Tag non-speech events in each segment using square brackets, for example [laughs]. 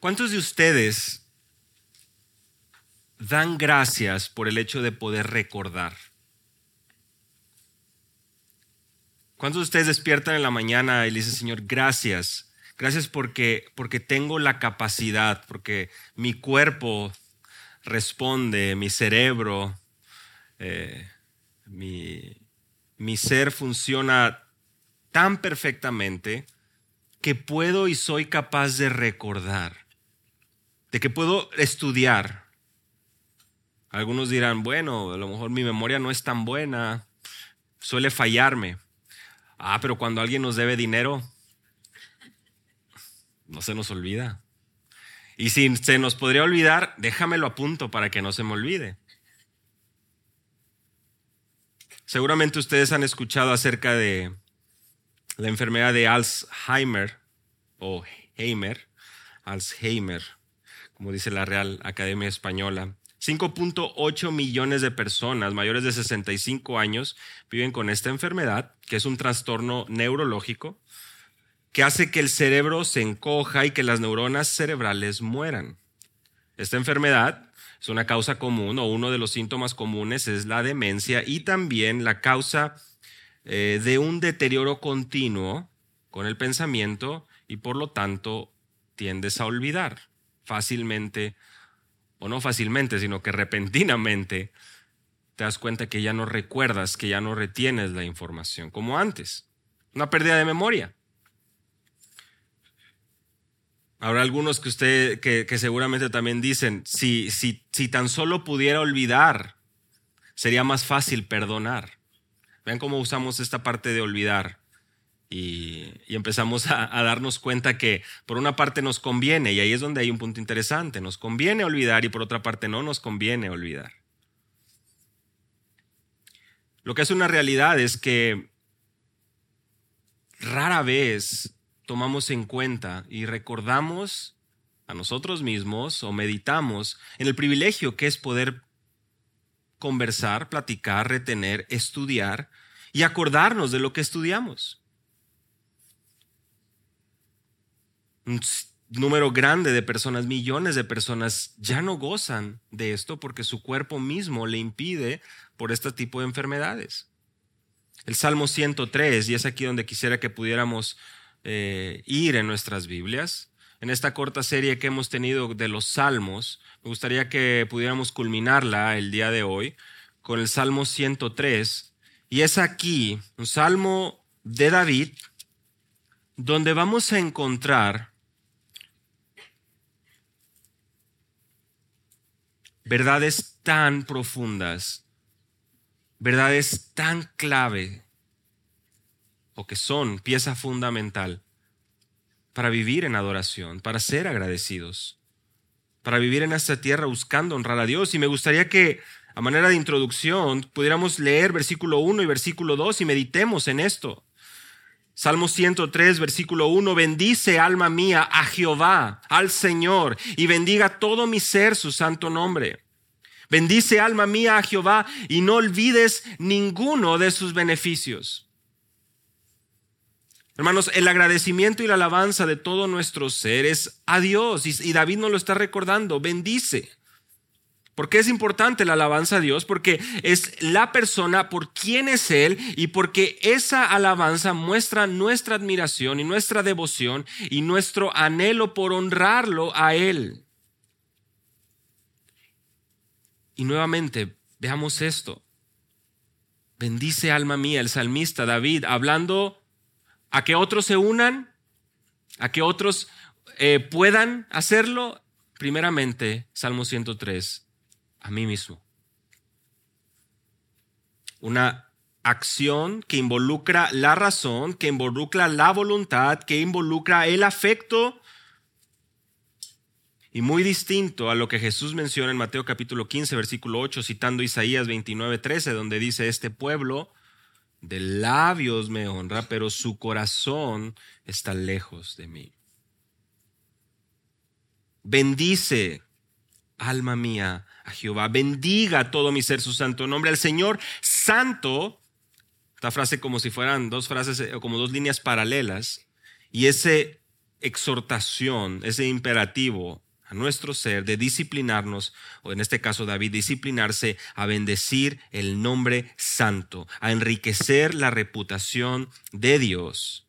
¿Cuántos de ustedes dan gracias por el hecho de poder recordar? ¿Cuántos de ustedes despiertan en la mañana y le dicen, Señor, gracias? Gracias porque, porque tengo la capacidad, porque mi cuerpo responde, mi cerebro, eh, mi, mi ser funciona tan perfectamente que puedo y soy capaz de recordar, de que puedo estudiar. Algunos dirán, bueno, a lo mejor mi memoria no es tan buena, suele fallarme. Ah, pero cuando alguien nos debe dinero, no se nos olvida. Y si se nos podría olvidar, déjamelo a punto para que no se me olvide. Seguramente ustedes han escuchado acerca de la enfermedad de Alzheimer o Heimer, Alzheimer, como dice la Real Academia Española. 5.8 millones de personas mayores de 65 años viven con esta enfermedad, que es un trastorno neurológico que hace que el cerebro se encoja y que las neuronas cerebrales mueran. Esta enfermedad es una causa común o uno de los síntomas comunes es la demencia y también la causa eh, de un deterioro continuo con el pensamiento y por lo tanto tiendes a olvidar fácilmente, o no fácilmente, sino que repentinamente te das cuenta que ya no recuerdas, que ya no retienes la información como antes. Una pérdida de memoria. Habrá algunos que usted, que, seguramente también dicen, si, si, si tan solo pudiera olvidar, sería más fácil perdonar. Vean cómo usamos esta parte de olvidar. Y, empezamos a, darnos cuenta que por una parte nos conviene, y ahí es donde hay un punto interesante, nos conviene olvidar y por otra parte no nos conviene olvidar. Lo que es una realidad es que rara vez tomamos en cuenta y recordamos a nosotros mismos o meditamos en el privilegio que es poder conversar, platicar, retener, estudiar y acordarnos de lo que estudiamos. Un número grande de personas, millones de personas, ya no gozan de esto porque su cuerpo mismo le impide por este tipo de enfermedades. El Salmo 103, y es aquí donde quisiera que pudiéramos eh, ir en nuestras Biblias. En esta corta serie que hemos tenido de los salmos, me gustaría que pudiéramos culminarla el día de hoy con el Salmo 103. Y es aquí, un salmo de David, donde vamos a encontrar verdades tan profundas, verdades tan clave o que son pieza fundamental para vivir en adoración, para ser agradecidos, para vivir en esta tierra buscando honrar a Dios. Y me gustaría que, a manera de introducción, pudiéramos leer versículo 1 y versículo 2 y meditemos en esto. Salmo 103, versículo 1, bendice alma mía a Jehová, al Señor, y bendiga todo mi ser su santo nombre. Bendice alma mía a Jehová y no olvides ninguno de sus beneficios. Hermanos, el agradecimiento y la alabanza de todo nuestro ser es a Dios. Y David nos lo está recordando, bendice. ¿Por qué es importante la alabanza a Dios? Porque es la persona por quien es Él y porque esa alabanza muestra nuestra admiración y nuestra devoción y nuestro anhelo por honrarlo a Él. Y nuevamente, veamos esto. Bendice alma mía, el salmista David, hablando a que otros se unan, a que otros eh, puedan hacerlo. Primeramente, Salmo 103, a mí mismo. Una acción que involucra la razón, que involucra la voluntad, que involucra el afecto, y muy distinto a lo que Jesús menciona en Mateo capítulo 15, versículo 8, citando Isaías 29, 13, donde dice, este pueblo de labios me honra, pero su corazón está lejos de mí. Bendice, alma mía, a Jehová. Bendiga todo mi ser su santo nombre. Al Señor santo, esta frase como si fueran dos frases o como dos líneas paralelas. Y ese exhortación, ese imperativo a nuestro ser de disciplinarnos, o en este caso David, disciplinarse a bendecir el nombre santo, a enriquecer la reputación de Dios.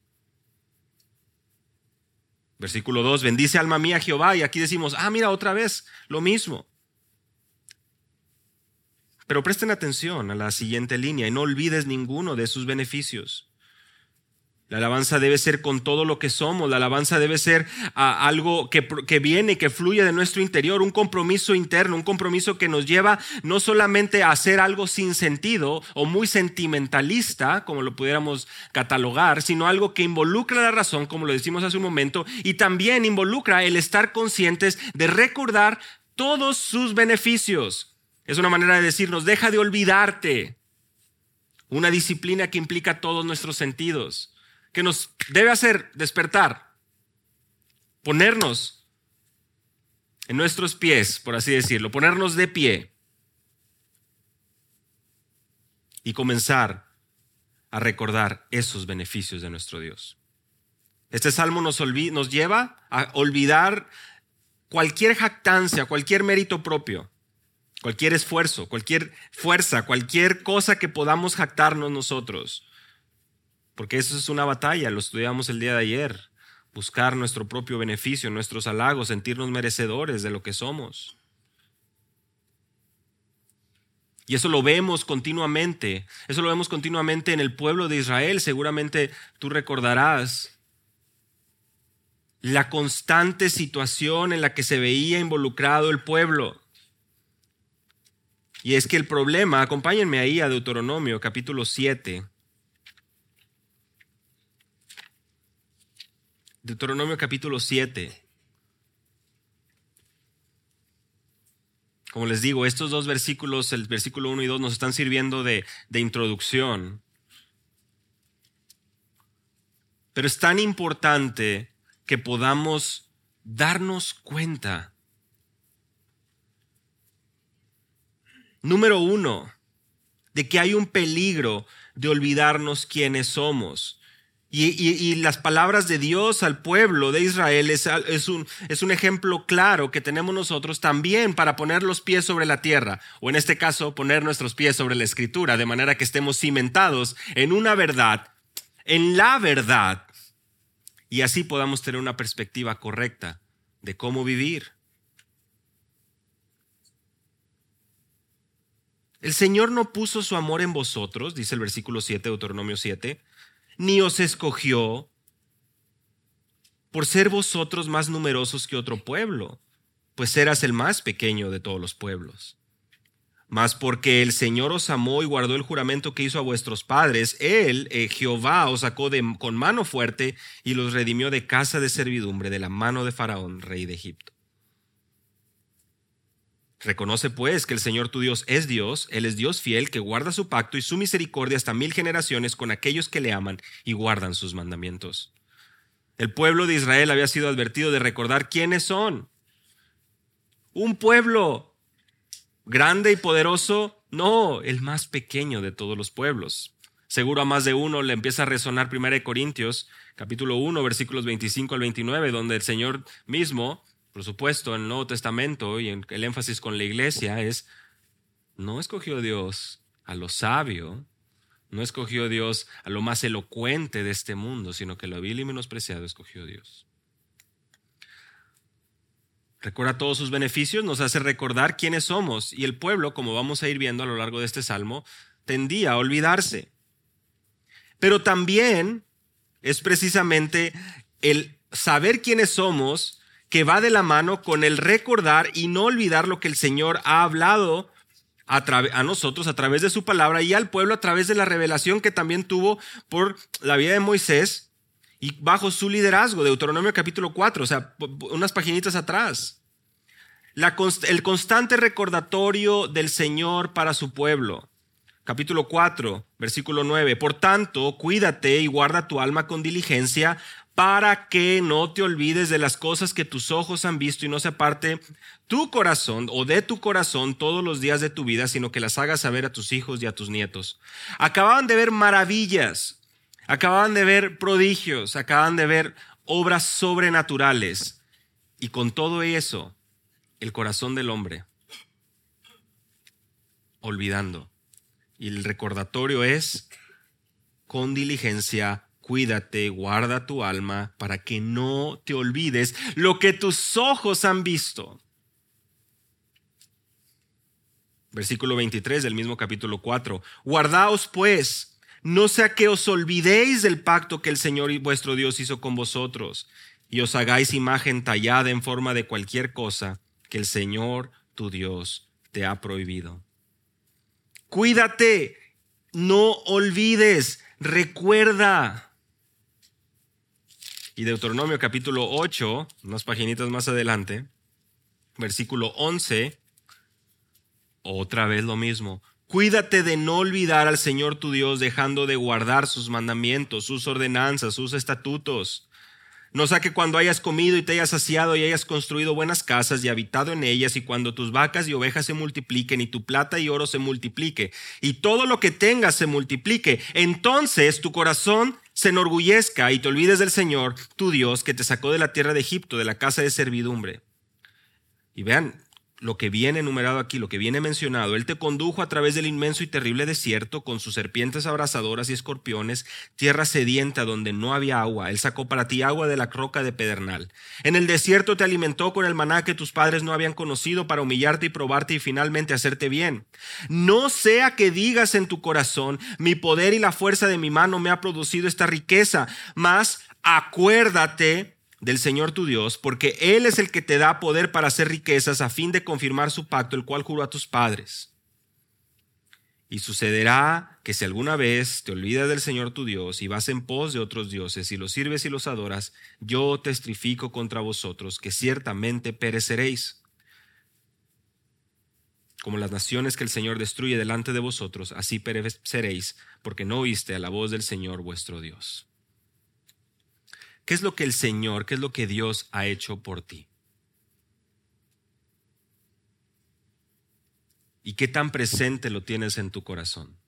Versículo 2, bendice alma mía Jehová, y aquí decimos, ah, mira otra vez, lo mismo. Pero presten atención a la siguiente línea y no olvides ninguno de sus beneficios. La alabanza debe ser con todo lo que somos. La alabanza debe ser algo que, que, viene, que fluye de nuestro interior, un compromiso interno, un compromiso que nos lleva no solamente a hacer algo sin sentido o muy sentimentalista, como lo pudiéramos catalogar, sino algo que involucra la razón, como lo decimos hace un momento, y también involucra el estar conscientes de recordar todos sus beneficios. Es una manera de decirnos, deja de olvidarte. Una disciplina que implica todos nuestros sentidos que nos debe hacer despertar, ponernos en nuestros pies, por así decirlo, ponernos de pie y comenzar a recordar esos beneficios de nuestro Dios. Este salmo nos, nos lleva a olvidar cualquier jactancia, cualquier mérito propio, cualquier esfuerzo, cualquier fuerza, cualquier cosa que podamos jactarnos nosotros porque eso es una batalla, lo estudiamos el día de ayer. Buscar nuestro propio beneficio, nuestros halagos, sentirnos merecedores de lo que somos. Y eso lo vemos continuamente. Eso lo vemos continuamente en el pueblo de Israel. Seguramente tú recordarás la constante situación en la que se veía involucrado el pueblo. Y es que el problema, acompáñenme ahí a Deuteronomio capítulo 7. Deuteronomio capítulo 7. Como les digo, estos dos versículos, el versículo 1 y 2, nos están sirviendo de, de introducción. Pero es tan importante que podamos darnos cuenta. Número uno, de que hay un peligro de olvidarnos quiénes somos. Y, las palabras de Dios al pueblo de Israel es, un, es un ejemplo claro que tenemos nosotros también para poner los pies sobre la tierra, o en este caso poner nuestros pies sobre la escritura, de manera que estemos cimentados en una verdad, en la verdad, y así podamos tener una perspectiva correcta de cómo vivir. El Señor no puso su amor en vosotros, dice el versículo 7 de Deuteronomio 7, ni os escogió por ser vosotros más numerosos que otro pueblo, pues eras el más pequeño de todos los pueblos. Mas porque el Señor os amó y guardó el juramento que hizo a vuestros padres, Él, eh, Jehová, os sacó de, con mano fuerte y los redimió de casa de servidumbre, de la mano de Faraón, rey de Egipto. Reconoce pues que el Señor tu Dios es Dios, Él es Dios fiel, que guarda su pacto y su misericordia hasta mil generaciones con aquellos que le aman y guardan sus mandamientos. El pueblo de Israel había sido advertido de recordar quiénes son. Un pueblo grande y poderoso, no, el más pequeño de todos los pueblos. Seguro a más de uno le empieza a resonar 1 Corintios, capítulo 1, versículos 25 al 29, donde el Señor mismo por supuesto, en el Nuevo Testamento y en el énfasis con la iglesia es, no escogió Dios a lo sabio, no escogió Dios a lo más elocuente de este mundo, sino que lo vil y menospreciado escogió Dios. Recuerda todos sus beneficios, nos hace recordar quiénes somos y el pueblo, como vamos a ir viendo a lo largo de este salmo, tendía a olvidarse. Pero también es precisamente el saber quiénes somos que va de la mano con el recordar y no olvidar lo que el Señor ha hablado a, nosotros a través de su palabra y al pueblo a través de la revelación que también tuvo por la vida de Moisés y bajo su liderazgo, Deuteronomio capítulo 4, o sea, unas paginitas atrás. El constante recordatorio del Señor para su pueblo. Capítulo 4, versículo 9. Por tanto, cuídate y guarda tu alma con diligencia para que no te olvides de las cosas que tus ojos han visto y no se aparte tu corazón o de tu corazón todos los días de tu vida, sino que las hagas saber a tus hijos y a tus nietos. Acababan de ver maravillas, acababan de ver prodigios, acaban de ver obras sobrenaturales. Y con todo eso, el corazón del hombre olvidando. Y el recordatorio es, con diligencia, cuídate, guarda tu alma para que no te olvides lo que tus ojos han visto. Versículo 23 del mismo capítulo 4. Guardaos pues, no sea que os olvidéis del pacto que el Señor vuestro Dios hizo con vosotros, y os hagáis imagen tallada en forma de cualquier cosa que el Señor tu Dios te ha prohibido. Cuídate, no olvides, recuerda. Y Deuteronomio capítulo 8, unas paginitas más adelante, versículo 11, otra vez lo mismo. Cuídate de no olvidar al Señor tu Dios dejando de guardar sus mandamientos, sus ordenanzas, sus estatutos no sea que cuando hayas comido y te hayas saciado y hayas construido buenas casas y habitado en ellas y cuando tus vacas y ovejas se multipliquen y tu plata y oro se multiplique y todo lo que tengas se multiplique, entonces tu corazón se enorgullezca y te olvides del Señor, tu Dios, que te sacó de la tierra de Egipto, de la casa de servidumbre. Y vean, lo que viene enumerado aquí, lo que viene mencionado, Él te condujo a través del inmenso y terrible desierto con sus serpientes abrasadoras y escorpiones, tierra sedienta donde no había agua. Él sacó para ti agua de la roca de pedernal. En el desierto te alimentó con el maná que tus padres no habían conocido para humillarte y probarte y finalmente hacerte bien. No sea que digas en tu corazón, mi poder y la fuerza de mi mano me ha producido esta riqueza, mas acuérdate del Señor tu Dios, porque Él es el que te da poder para hacer riquezas a fin de confirmar su pacto, el cual juró a tus padres. Y sucederá que si alguna vez te olvidas del Señor tu Dios y vas en pos de otros dioses y los sirves y los adoras, yo testifico contra vosotros que ciertamente pereceréis. Como las naciones que el Señor destruye delante de vosotros, así pereceréis, porque no oíste a la voz del Señor vuestro Dios. ¿Qué es lo que el Señor, qué es lo que Dios ha hecho por ti? ¿Y qué tan presente lo tienes en tu corazón?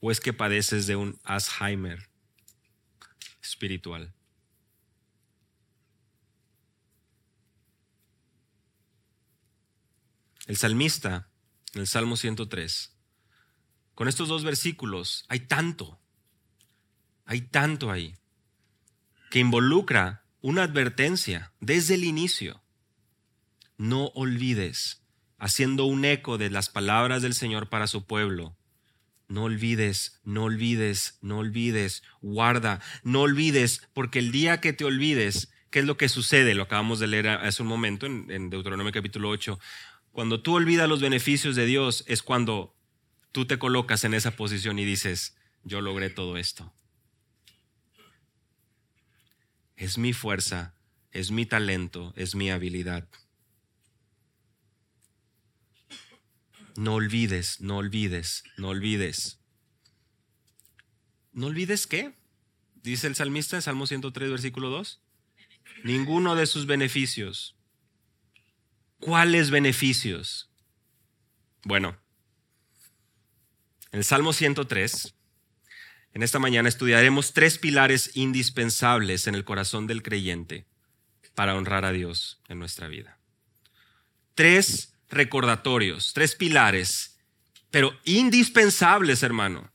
¿O es que padeces de un Alzheimer espiritual? El salmista, en el Salmo 103, con estos dos versículos hay tanto hay tanto ahí que involucra una advertencia desde el inicio. No olvides, haciendo un eco de las palabras del Señor para su pueblo. No olvides, no olvides, no olvides, guarda, no olvides, porque el día que te olvides, ¿qué es lo que sucede? Lo acabamos de leer hace un momento en, Deuteronomio capítulo 8. Cuando tú olvidas los beneficios de Dios es cuando tú te colocas en esa posición y dices, yo logré todo esto es mi fuerza, es mi talento, es mi habilidad. No olvides, no olvides, no olvides. ¿No olvides qué? Dice el salmista en Salmo 103, versículo 2. Ninguno de sus beneficios. ¿Cuáles beneficios? Bueno, en el Salmo 103 en esta mañana estudiaremos tres pilares indispensables en el corazón del creyente para honrar a Dios en nuestra vida. Tres recordatorios, tres pilares, pero indispensables, hermano,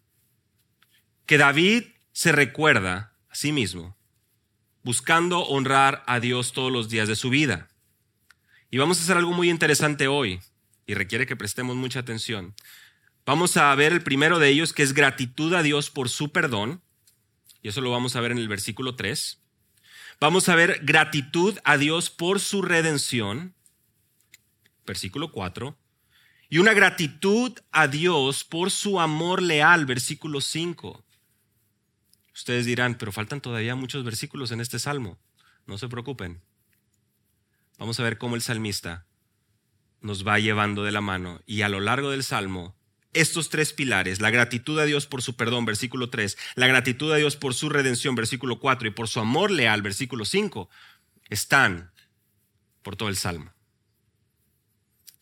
que David se recuerda a sí mismo, buscando honrar a Dios todos los días de su vida. Y vamos a hacer algo muy interesante hoy, y requiere que prestemos mucha atención. Vamos a ver el primero de ellos, que es gratitud a Dios por su perdón. Y eso lo vamos a ver en el versículo 3. Vamos a ver gratitud a Dios por su redención. Versículo 4. Y una gratitud a Dios por su amor leal. Versículo 5. Ustedes dirán, pero faltan todavía muchos versículos en este salmo. No se preocupen. Vamos a ver cómo el salmista nos va llevando de la mano y a lo largo del salmo estos tres pilares, la gratitud a Dios por su perdón, versículo 3, la gratitud a Dios por su redención, versículo 4, y por su amor leal, versículo 5, están por todo el Salmo.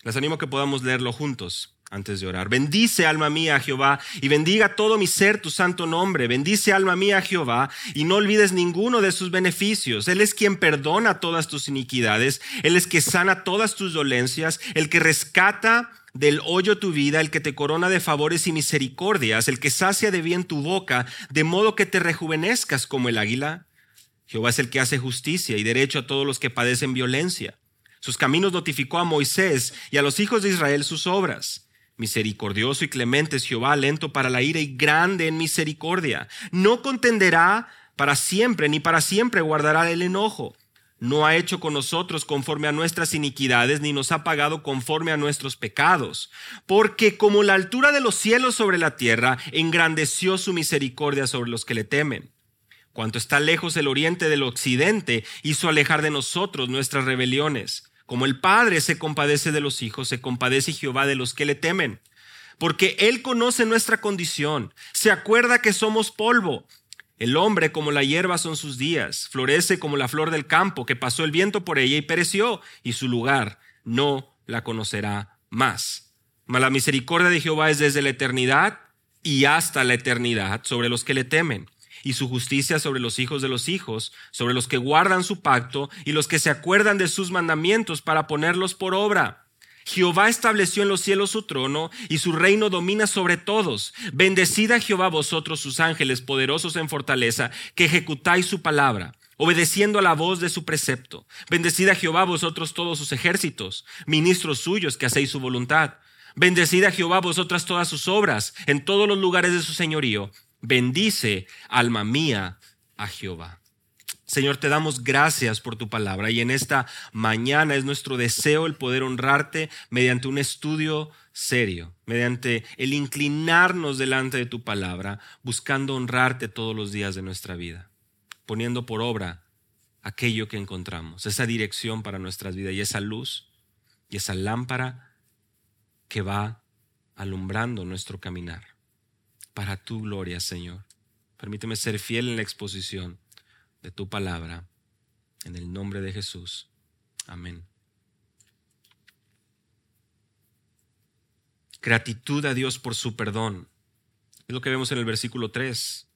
Les animo a que podamos leerlo juntos. antes de orar. Bendice alma mía a Jehová y bendiga todo mi ser tu santo nombre. Bendice alma mía a Jehová y no olvides ninguno de sus beneficios. Él es quien perdona todas tus iniquidades. Él es que sana todas tus dolencias. El que rescata del hoyo tu vida, el que te corona de favores y misericordias, el que sacia de bien tu boca, de modo que te rejuvenezcas como el águila. Jehová es el que hace justicia y derecho a todos los que padecen violencia. Sus caminos notificó a Moisés y a los hijos de Israel sus obras. Misericordioso y clemente es Jehová, lento para la ira y grande en misericordia. No contenderá para siempre, ni para siempre guardará el enojo. No ha hecho con nosotros conforme a nuestras iniquidades, ni nos ha pagado conforme a nuestros pecados. Porque como la altura de los cielos sobre la tierra, engrandeció su misericordia sobre los que le temen. Cuanto está lejos el oriente del occidente, hizo alejar de nosotros nuestras rebeliones. Como el Padre se compadece de los hijos, se compadece Jehová de los que le temen. Porque Él conoce nuestra condición, se acuerda que somos polvo. El hombre como la hierba son sus días, florece como la flor del campo, que pasó el viento por ella y pereció, y su lugar no la conocerá más. Mas la misericordia de Jehová es desde la eternidad y hasta la eternidad sobre los que le temen y su justicia sobre los hijos de los hijos, sobre los que guardan su pacto y los que se acuerdan de sus mandamientos para ponerlos por obra. Jehová estableció en los cielos su trono y su reino domina sobre todos. Bendecida Jehová vosotros sus ángeles poderosos en fortaleza, que ejecutáis su palabra obedeciendo a la voz de su precepto. Bendecida Jehová vosotros todos sus ejércitos, ministros suyos que hacéis su voluntad. Bendecida Jehová vosotras todas sus obras en todos los lugares de su señorío. Bendice, alma mía, a Jehová. Señor, te damos gracias por tu palabra y en esta mañana es nuestro deseo el poder honrarte mediante un estudio serio, mediante el inclinarnos delante de tu palabra, buscando honrarte todos los días de nuestra vida, poniendo por obra aquello que encontramos, esa dirección para nuestras vidas y esa luz y esa lámpara que va alumbrando nuestro caminar para tu gloria, Señor. Permíteme ser fiel en la exposición de tu palabra. En el nombre de Jesús. Amén. Gratitud a Dios por su perdón. Es lo que vemos en el versículo 3.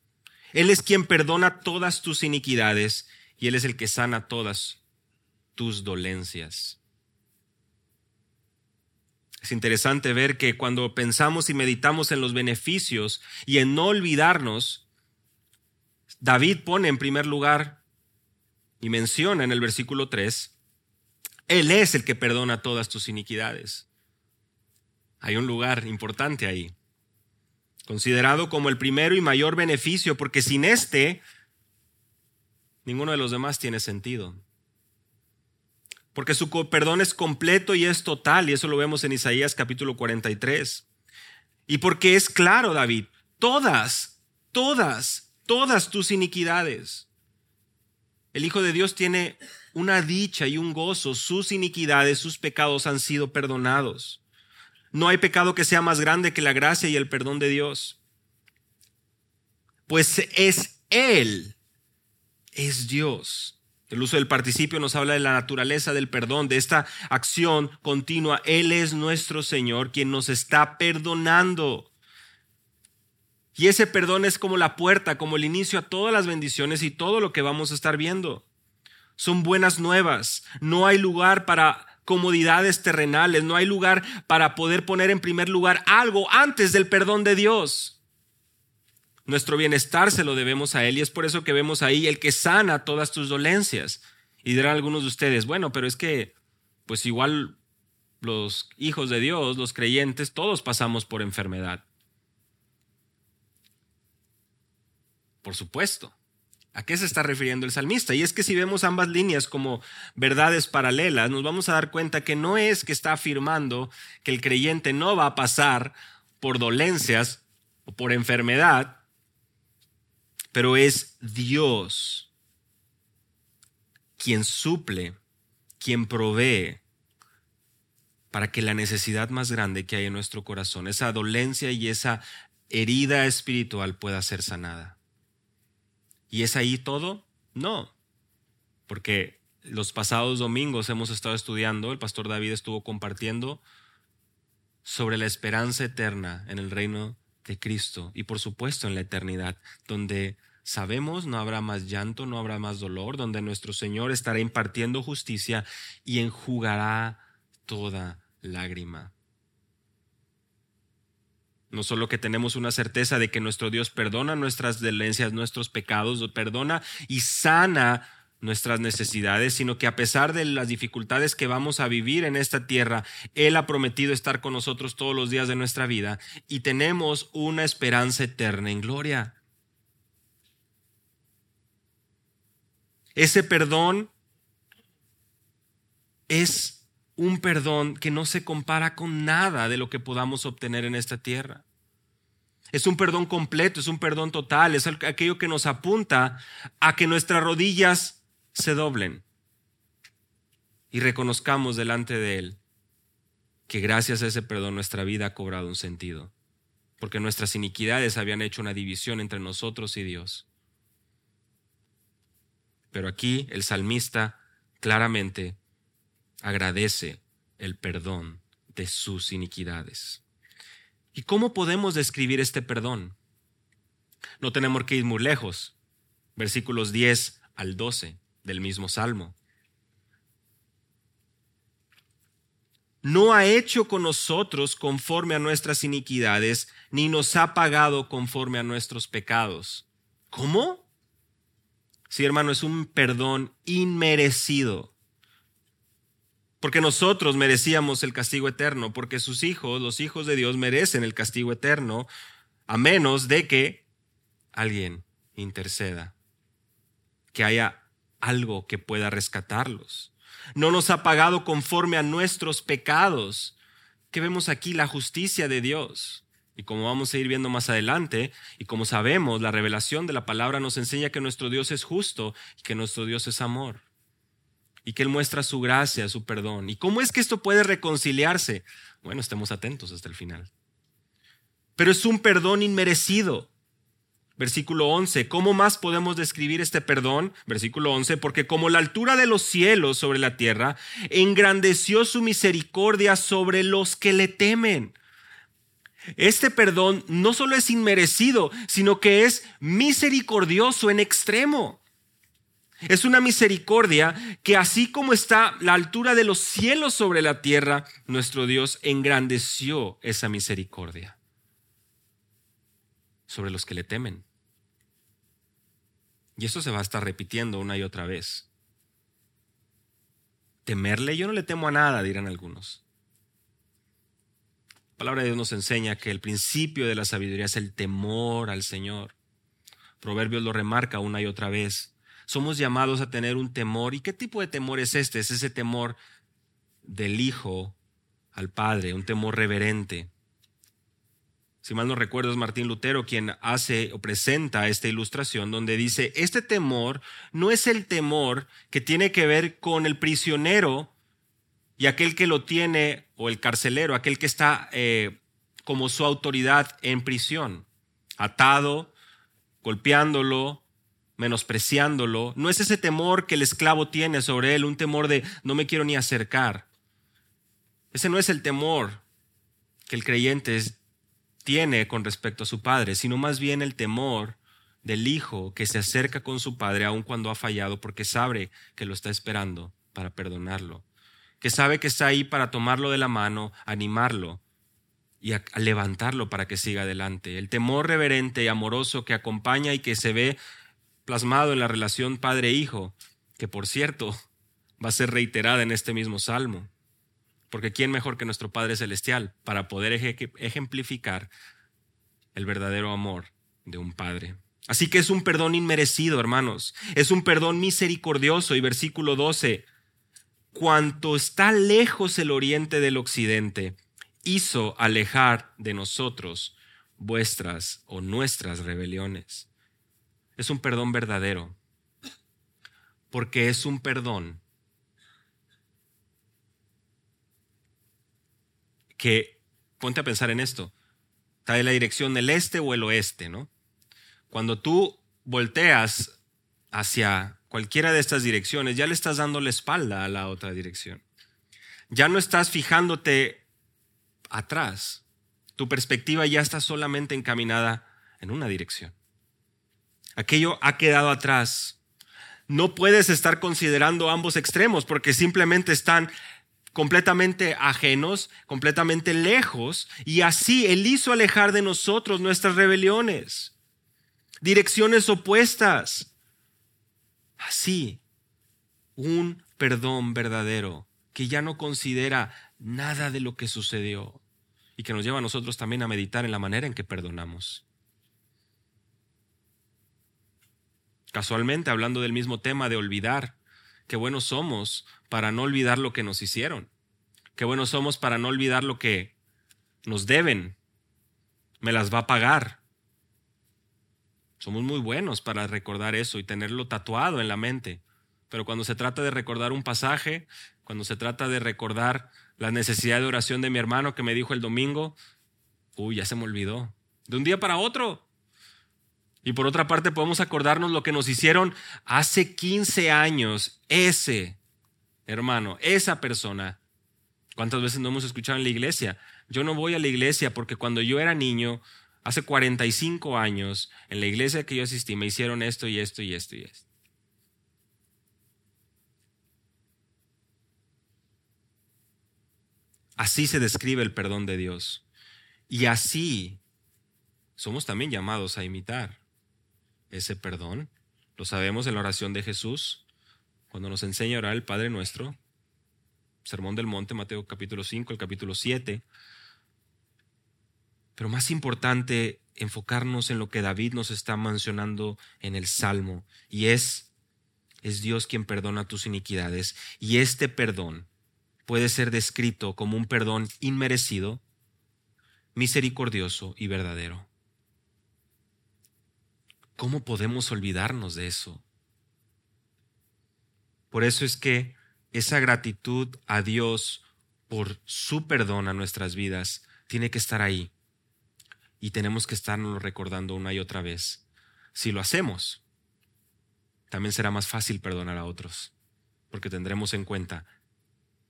Él es quien perdona todas tus iniquidades y Él es el que sana todas tus dolencias. Es interesante ver que cuando pensamos y meditamos en los beneficios y en no olvidarnos, David pone en primer lugar y menciona en el versículo 3, Él es el que perdona todas tus iniquidades. Hay un lugar importante ahí, considerado como el primero y mayor beneficio, porque sin este, ninguno de los demás tiene sentido porque su perdón es completo y es total, y eso lo vemos en Isaías capítulo 43. Y porque es claro, David, todas, todas, todas tus iniquidades. El Hijo de Dios tiene una dicha y un gozo, sus iniquidades, sus pecados han sido perdonados. No hay pecado que sea más grande que la gracia y el perdón de Dios. Pues es Él, es Dios el uso del participio nos habla de la naturaleza del perdón, de esta acción continua. Él es nuestro Señor quien nos está perdonando. Y ese perdón es como la puerta, como el inicio a todas las bendiciones y todo lo que vamos a estar viendo. Son buenas nuevas. No hay lugar para comodidades terrenales, no hay lugar para poder poner en primer lugar algo antes del perdón de Dios. Nuestro bienestar se lo debemos a Él y es por eso que vemos ahí el que sana todas tus dolencias. Y dirán algunos de ustedes, bueno, pero es que, pues igual los hijos de Dios, los creyentes, todos pasamos por enfermedad. Por supuesto. ¿A qué se está refiriendo el salmista? Y es que si vemos ambas líneas como verdades paralelas, nos vamos a dar cuenta que no es que está afirmando que el creyente no va a pasar por dolencias o por enfermedad, pero es Dios quien suple, quien provee para que la necesidad más grande que hay en nuestro corazón, esa dolencia y esa herida espiritual pueda ser sanada. ¿Y es ahí todo? No, porque los pasados domingos hemos estado estudiando, el pastor David estuvo compartiendo sobre la esperanza eterna en el reino de Cristo y por supuesto en la eternidad, donde sabemos no habrá más llanto, no habrá más dolor, donde nuestro Señor estará impartiendo justicia y enjugará toda lágrima. No solo que tenemos una certeza de que nuestro Dios perdona nuestras dolencias, nuestros pecados, perdona y sana nuestras necesidades, sino que a pesar de las dificultades que vamos a vivir en esta tierra, Él ha prometido estar con nosotros todos los días de nuestra vida y tenemos una esperanza eterna en gloria. Ese perdón es un perdón que no se compara con nada de lo que podamos obtener en esta tierra. Es un perdón completo, es un perdón total, es aquello que nos apunta a que nuestras rodillas se doblen y reconozcamos delante de Él que gracias a ese perdón nuestra vida ha cobrado un sentido, porque nuestras iniquidades habían hecho una división entre nosotros y Dios. Pero aquí el salmista claramente agradece el perdón de sus iniquidades. ¿Y cómo podemos describir este perdón? No tenemos que ir muy lejos. Versículos 10 al 12 del mismo salmo. No ha hecho con nosotros conforme a nuestras iniquidades, ni nos ha pagado conforme a nuestros pecados. ¿Cómo? Sí, hermano, es un perdón inmerecido. Porque nosotros merecíamos el castigo eterno, porque sus hijos, los hijos de Dios, merecen el castigo eterno, a menos de que alguien interceda, que haya algo que pueda rescatarlos. No nos ha pagado conforme a nuestros pecados. Que vemos aquí la justicia de Dios. Y como vamos a ir viendo más adelante, y como sabemos, la revelación de la palabra nos enseña que nuestro Dios es justo y que nuestro Dios es amor. Y que Él muestra su gracia, su perdón. ¿Y cómo es que esto puede reconciliarse? Bueno, estemos atentos hasta el final. Pero es un perdón inmerecido. Versículo 11, ¿cómo más podemos describir este perdón? Versículo 11, porque como la altura de los cielos sobre la tierra, engrandeció su misericordia sobre los que le temen. Este perdón no solo es inmerecido, sino que es misericordioso en extremo. Es una misericordia que así como está la altura de los cielos sobre la tierra, nuestro Dios engrandeció esa misericordia sobre los que le temen. Y eso se va a estar repitiendo una y otra vez. Temerle, yo no le temo a nada, dirán algunos. La palabra de Dios nos enseña que el principio de la sabiduría es el temor al Señor. Proverbios lo remarca una y otra vez. Somos llamados a tener un temor. ¿Y qué tipo de temor es este? Es ese temor del Hijo al Padre, un temor reverente. Si mal no recuerdo, es Martín Lutero quien hace o presenta esta ilustración donde dice, este temor no es el temor que tiene que ver con el prisionero y aquel que lo tiene, o el carcelero, aquel que está eh, como su autoridad en prisión, atado, golpeándolo, menospreciándolo. No es ese temor que el esclavo tiene sobre él, un temor de no me quiero ni acercar. Ese no es el temor que el creyente tiene con respecto a su padre, sino más bien el temor del hijo que se acerca con su padre aun cuando ha fallado porque sabe que lo está esperando para perdonarlo que sabe que está ahí para tomarlo de la mano, animarlo y levantarlo para que siga adelante. El temor reverente y amoroso que acompaña y que se ve plasmado en la relación padre-hijo, que por cierto va a ser reiterada en este mismo salmo. Porque ¿quién mejor que nuestro Padre Celestial para poder ejemplificar el verdadero amor de un Padre? Así que es un perdón inmerecido, hermanos. Es un perdón misericordioso. Y versículo 12, cuanto está lejos el oriente del occidente, hizo alejar de nosotros vuestras o nuestras rebeliones. Es un perdón verdadero, porque es un perdón que, ponte a pensar en esto, está en la dirección del este o el oeste, ¿no? Cuando tú volteas hacia cualquiera de estas direcciones, ya le estás dando la espalda a la otra dirección. Ya no estás fijándote atrás. Tu perspectiva ya está solamente encaminada en una dirección. Aquello ha quedado atrás. No puedes estar considerando ambos extremos porque simplemente están completamente ajenos, completamente lejos, y así Él hizo alejar de nosotros nuestras rebeliones, direcciones opuestas. Así, un perdón verdadero que ya no considera nada de lo que sucedió y que nos lleva a nosotros también a meditar en la manera en que perdonamos. Casualmente, hablando del mismo tema de olvidar, qué buenos somos para no olvidar lo que nos hicieron. Qué buenos somos para no olvidar lo que nos deben. Me las va a pagar. Somos muy buenos para recordar eso y tenerlo tatuado en la mente. Pero cuando se trata de recordar un pasaje, cuando se trata de recordar la necesidad de oración de mi hermano que me dijo el domingo, uy, ya se me olvidó. De un día para otro. Y por otra parte podemos acordarnos lo que nos hicieron hace 15 años. Ese hermano, esa persona. ¿Cuántas veces no hemos escuchado en la iglesia? Yo no voy a la iglesia porque cuando yo era niño, hace 45 años, en la iglesia que yo asistí, me hicieron esto y esto y esto y esto. Así se describe el perdón de Dios. Y así somos también llamados a imitar ese perdón. Lo sabemos en la oración de Jesús, cuando nos enseña a orar el Padre nuestro. Sermón del Monte, Mateo capítulo 5, el capítulo 7. Pero más importante, enfocarnos en lo que David nos está mencionando en el Salmo, y es, es Dios quien perdona tus iniquidades, y este perdón puede ser descrito como un perdón inmerecido, misericordioso y verdadero. ¿Cómo podemos olvidarnos de eso? Por eso es que esa gratitud a Dios por su perdón a nuestras vidas tiene que estar ahí. Y tenemos que estarnos recordando una y otra vez. Si lo hacemos, también será más fácil perdonar a otros, porque tendremos en cuenta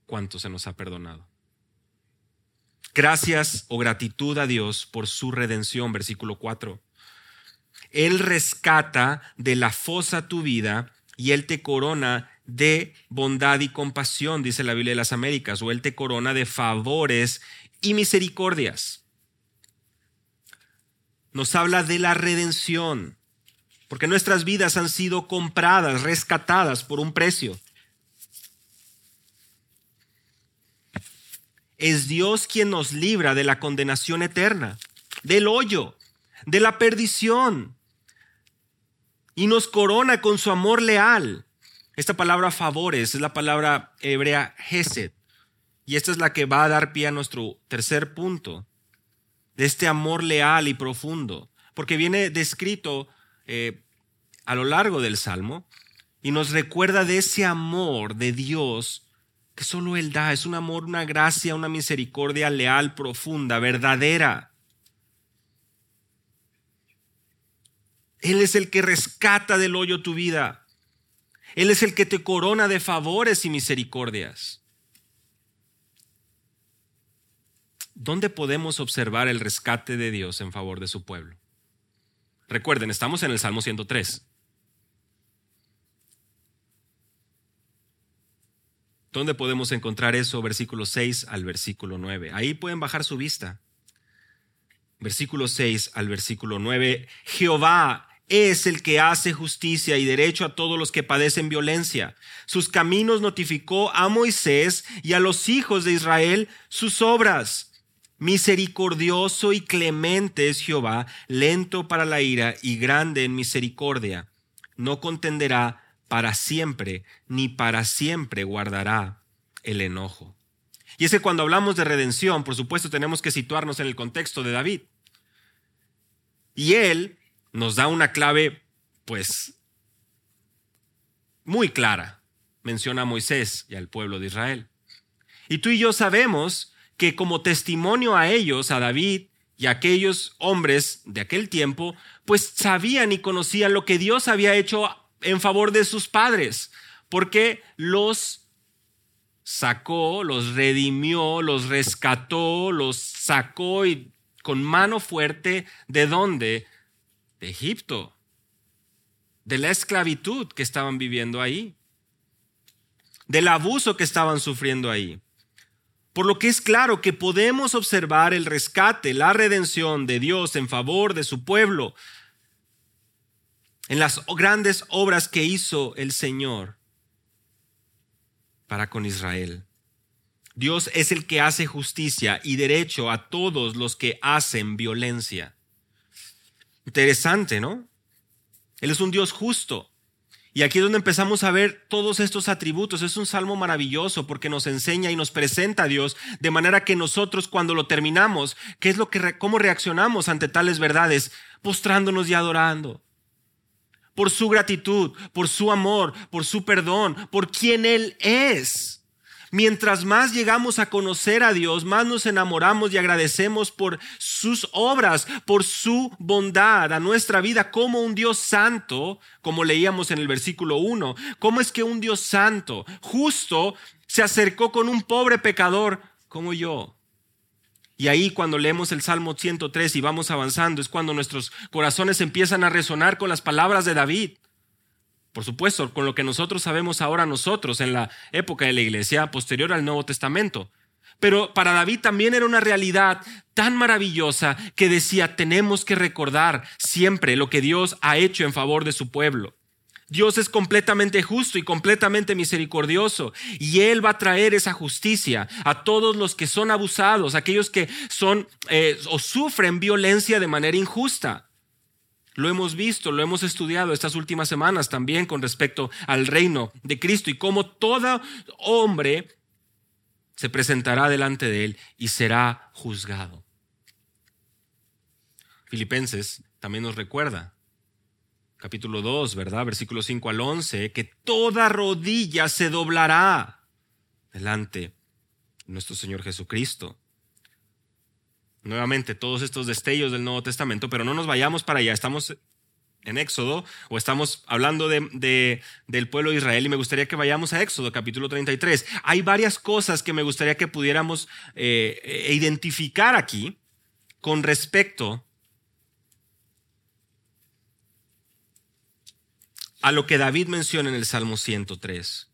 cuánto se nos ha perdonado. Gracias o gratitud a Dios por su redención, versículo 4. Él rescata de la fosa tu vida y Él te corona de bondad y compasión, dice la Biblia de las Américas, o Él te corona de favores y misericordias. Nos habla de la redención, porque nuestras vidas han sido compradas, rescatadas por un precio. Es Dios quien nos libra de la condenación eterna, del hoyo, de la perdición, y nos corona con su amor leal. Esta palabra favores es la palabra hebrea hesed. Y esta es la que va a dar pie a nuestro tercer punto, de este amor leal y profundo, porque viene descrito eh, a lo largo del Salmo y nos recuerda de ese amor de Dios que solo Él da. Es un amor, una gracia, una misericordia leal, profunda, verdadera. Él es el que rescata del hoyo tu vida. Él es el que te corona de favores y misericordias. ¿Dónde podemos observar el rescate de Dios en favor de su pueblo? Recuerden, estamos en el Salmo 103. ¿Dónde podemos encontrar eso? Versículo 6 al versículo 9. Ahí pueden bajar su vista. Versículo 6 al versículo 9. Jehová es el que hace justicia y derecho a todos los que padecen violencia. Sus caminos notificó a Moisés y a los hijos de Israel sus obras. Misericordioso y clemente es Jehová, lento para la ira y grande en misericordia. No contenderá para siempre, ni para siempre guardará el enojo. Y es que cuando hablamos de redención, por supuesto tenemos que situarnos en el contexto de David. Y él nos da una clave, pues, muy clara. Menciona a Moisés y al pueblo de Israel. Y tú y yo sabemos que como testimonio a ellos, a David y a aquellos hombres de aquel tiempo, pues sabían y conocían lo que Dios había hecho en favor de sus padres, porque los sacó, los redimió, los rescató, los sacó y con mano fuerte, ¿de dónde? De Egipto, de la esclavitud que estaban viviendo ahí, del abuso que estaban sufriendo ahí. Por lo que es claro que podemos observar el rescate, la redención de Dios en favor de su pueblo en las grandes obras que hizo el Señor para con Israel. Dios es el que hace justicia y derecho a todos los que hacen violencia. Interesante, ¿no? Él es un Dios justo. Y aquí es donde empezamos a ver todos estos atributos. Es un salmo maravilloso porque nos enseña y nos presenta a Dios de manera que nosotros cuando lo terminamos, ¿qué es lo que cómo reaccionamos ante tales verdades? Postrándonos y adorando. Por su gratitud, por su amor, por su perdón, por quien él es. Mientras más llegamos a conocer a Dios, más nos enamoramos y agradecemos por sus obras, por su bondad a nuestra vida como un Dios santo, como leíamos en el versículo 1. ¿Cómo es que un Dios santo, justo, se acercó con un pobre pecador como yo? Y ahí cuando leemos el Salmo 103 y vamos avanzando es cuando nuestros corazones empiezan a resonar con las palabras de David. Por supuesto, con lo que nosotros sabemos ahora nosotros en la época de la iglesia posterior al Nuevo Testamento. Pero para David también era una realidad tan maravillosa que decía, tenemos que recordar siempre lo que Dios ha hecho en favor de su pueblo. Dios es completamente justo y completamente misericordioso y Él va a traer esa justicia a todos los que son abusados, aquellos que son eh, o sufren violencia de manera injusta. Lo hemos visto, lo hemos estudiado estas últimas semanas también con respecto al reino de Cristo y cómo todo hombre se presentará delante de él y será juzgado. Filipenses también nos recuerda, capítulo 2, ¿verdad? Versículo 5 al 11, que toda rodilla se doblará delante de nuestro Señor Jesucristo nuevamente todos estos destellos del Nuevo Testamento, pero no nos vayamos para allá. Estamos en Éxodo o estamos hablando de, del pueblo de Israel y me gustaría que vayamos a Éxodo capítulo 33. Hay varias cosas que me gustaría que pudiéramos eh, eh, identificar aquí con respecto a lo que David menciona en el Salmo 103.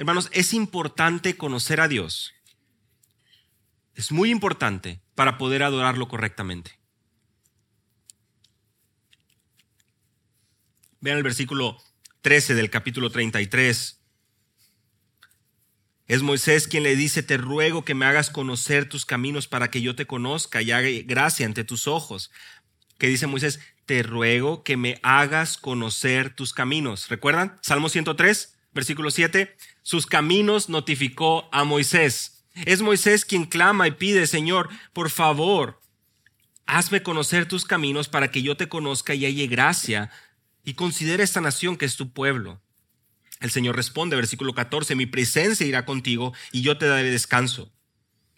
Hermanos, es importante conocer a Dios. Es muy importante para poder adorarlo correctamente. Vean el versículo 13 del capítulo 33. Es Moisés quien le dice, te ruego que me hagas conocer tus caminos para que yo te conozca y haga gracia ante tus ojos. Que dice Moisés, te ruego que me hagas conocer tus caminos. ¿Recuerdan? Salmo 103, versículo 7 sus caminos notificó a Moisés. Es Moisés quien clama y pide, Señor, por favor, hazme conocer tus caminos para que yo te conozca y halle gracia y considere esta nación que es tu pueblo. El Señor responde, versículo 14, mi presencia irá contigo y yo te daré descanso.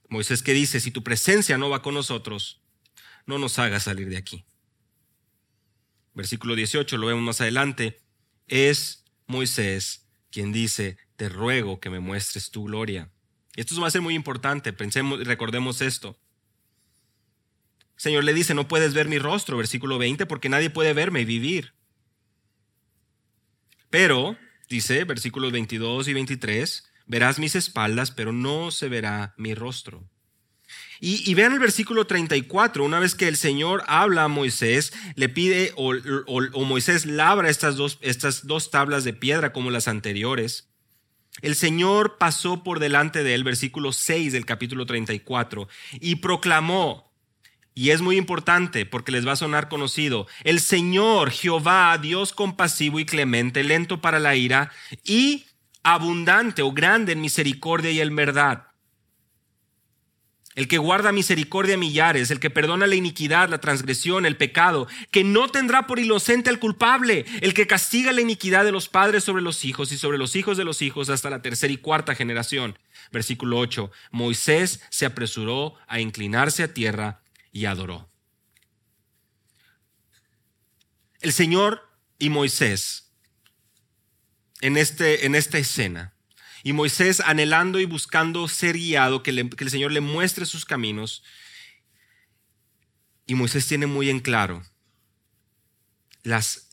Moisés que dice, si tu presencia no va con nosotros, no nos hagas salir de aquí. Versículo 18, lo vemos más adelante, es Moisés quien dice, te ruego que me muestres tu gloria. Esto va a ser muy importante, pensemos y recordemos esto. Señor le dice, no puedes ver mi rostro, versículo 20, porque nadie puede verme y vivir. Pero, dice, versículos 22 y 23, verás mis espaldas, pero no se verá mi rostro. Y, vean el versículo 34, una vez que el Señor habla a Moisés, le pide, o, Moisés labra estas dos, estas dos tablas de piedra como las anteriores, el Señor pasó por delante de él, versículo 6 del capítulo 34, y proclamó, y es muy importante porque les va a sonar conocido, el Señor Jehová, Dios compasivo y clemente, lento para la ira y abundante o grande en misericordia y en verdad. El que guarda misericordia a millares, el que perdona la iniquidad, la transgresión, el pecado, que no tendrá por inocente al culpable, el que castiga la iniquidad de los padres sobre los hijos y sobre los hijos de los hijos hasta la tercera y cuarta generación. Versículo 8. Moisés se apresuró a inclinarse a tierra y adoró. El Señor y Moisés en, este, en esta escena y Moisés anhelando y buscando ser guiado, que, el Señor le muestre sus caminos. Y Moisés tiene muy en claro las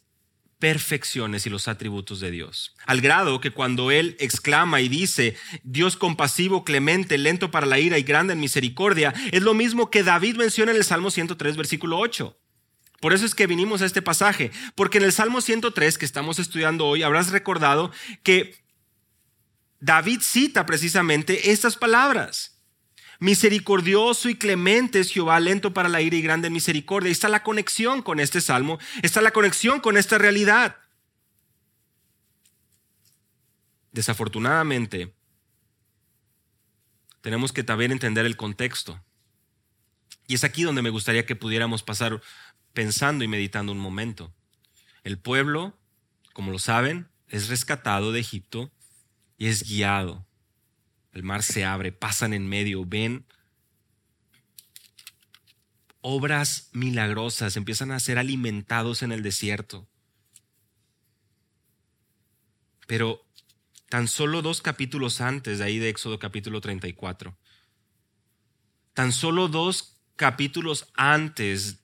perfecciones y los atributos de Dios. Al grado que cuando él exclama y dice, Dios compasivo, clemente, lento para la ira y grande en misericordia, es lo mismo que David menciona en el Salmo 103, versículo 8. Por eso es que vinimos a este pasaje, porque en el Salmo 103 que estamos estudiando hoy habrás recordado que David cita precisamente estas palabras. Misericordioso y clemente es Jehová, lento para la ira y grande en misericordia. Está la conexión con este salmo, está la conexión con esta realidad. Desafortunadamente, tenemos que también entender el contexto. Y es aquí donde me gustaría que pudiéramos pasar pensando y meditando un momento. El pueblo, como lo saben, es rescatado de Egipto y es guiado. El mar se abre, pasan en medio, ven obras milagrosas, empiezan a ser alimentados en el desierto. Pero tan solo dos capítulos antes de ahí de Éxodo capítulo 34, tan solo dos capítulos antes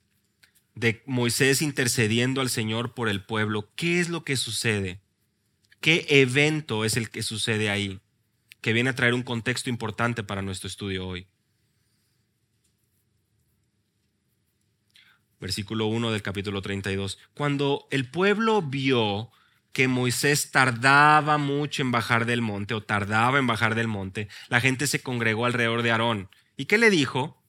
de Moisés intercediendo al Señor por el pueblo, ¿qué es lo que sucede? ¿Qué evento es el que sucede ahí? Que viene a traer un contexto importante para nuestro estudio hoy. Versículo 1 del capítulo 32. Cuando el pueblo vio que Moisés tardaba mucho en bajar del monte o tardaba en bajar del monte, la gente se congregó alrededor de Aarón. ¿Y qué le dijo?